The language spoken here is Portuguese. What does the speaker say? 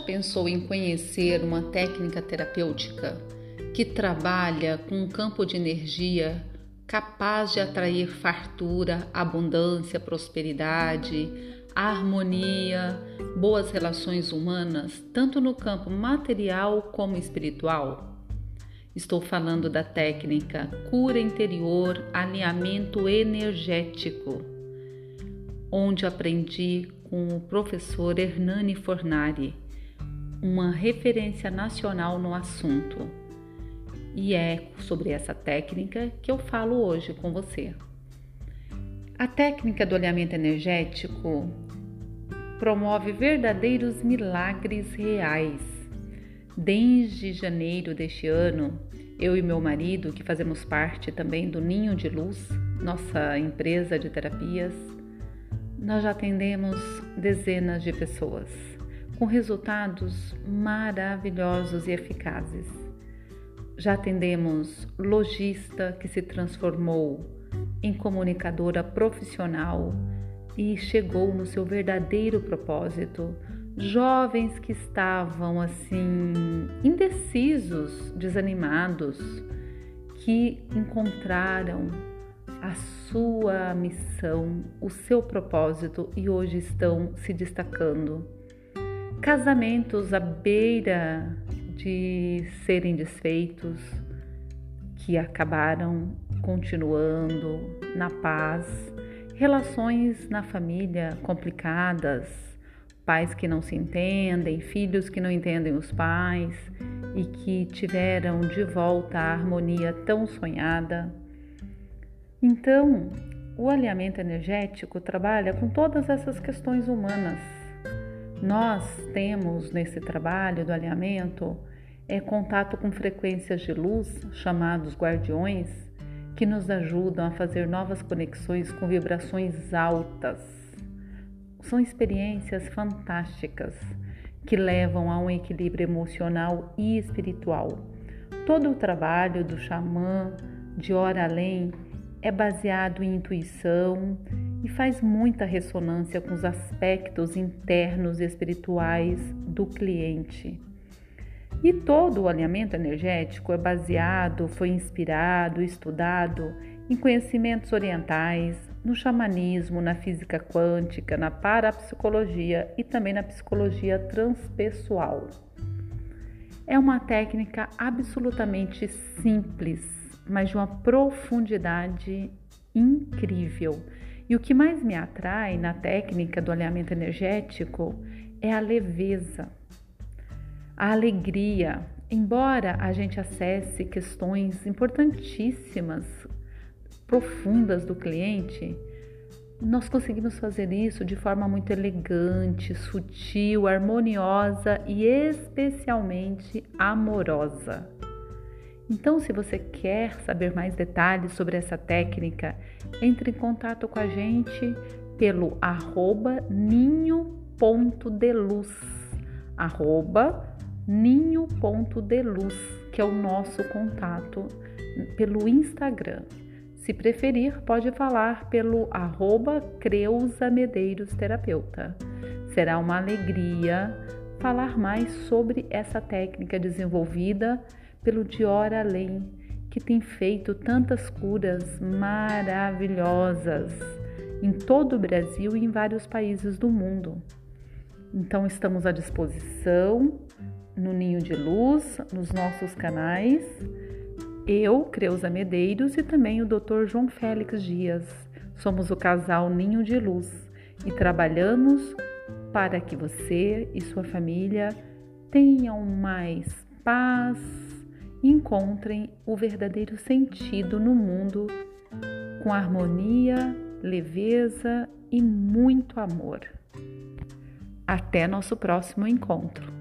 pensou em conhecer uma técnica terapêutica que trabalha com um campo de energia capaz de atrair fartura, abundância, prosperidade, harmonia, boas relações humanas, tanto no campo material como espiritual? Estou falando da técnica cura interior, alinhamento energético, onde aprendi com o professor Hernani Fornari, uma referência nacional no assunto. E é sobre essa técnica que eu falo hoje com você. A técnica do alinhamento energético promove verdadeiros milagres reais. Desde janeiro deste ano, eu e meu marido, que fazemos parte também do Ninho de Luz, nossa empresa de terapias, nós já atendemos dezenas de pessoas com resultados maravilhosos e eficazes. Já atendemos lojista que se transformou em comunicadora profissional e chegou no seu verdadeiro propósito. Jovens que estavam assim indecisos, desanimados, que encontraram a sua missão, o seu propósito e hoje estão se destacando. Casamentos à beira de serem desfeitos, que acabaram continuando na paz, relações na família complicadas, pais que não se entendem, filhos que não entendem os pais e que tiveram de volta a harmonia tão sonhada. Então, o alinhamento energético trabalha com todas essas questões humanas. Nós temos nesse trabalho do alinhamento é contato com frequências de luz, chamados guardiões, que nos ajudam a fazer novas conexões com vibrações altas. São experiências fantásticas que levam a um equilíbrio emocional e espiritual. Todo o trabalho do xamã de hora além é baseado em intuição e faz muita ressonância com os aspectos internos e espirituais do cliente. E todo o alinhamento energético é baseado, foi inspirado, estudado em conhecimentos orientais, no xamanismo, na física quântica, na parapsicologia e também na psicologia transpessoal. É uma técnica absolutamente simples mas de uma profundidade incrível. E o que mais me atrai na técnica do alinhamento energético é a leveza, a alegria. Embora a gente acesse questões importantíssimas, profundas do cliente, nós conseguimos fazer isso de forma muito elegante, sutil, harmoniosa e especialmente amorosa. Então, se você quer saber mais detalhes sobre essa técnica, entre em contato com a gente pelo arroba ninho.deluz, arroba ninho.deluz, que é o nosso contato pelo Instagram. Se preferir, pode falar pelo arroba Creuza Medeiros Terapeuta. Será uma alegria falar mais sobre essa técnica desenvolvida pelo Dior Além, que tem feito tantas curas maravilhosas em todo o Brasil e em vários países do mundo. Então estamos à disposição no Ninho de Luz, nos nossos canais. Eu, Creuza Medeiros e também o Dr. João Félix Dias. Somos o casal Ninho de Luz e trabalhamos para que você e sua família tenham mais paz, encontrem o verdadeiro sentido no mundo com harmonia, leveza e muito amor. Até nosso próximo encontro.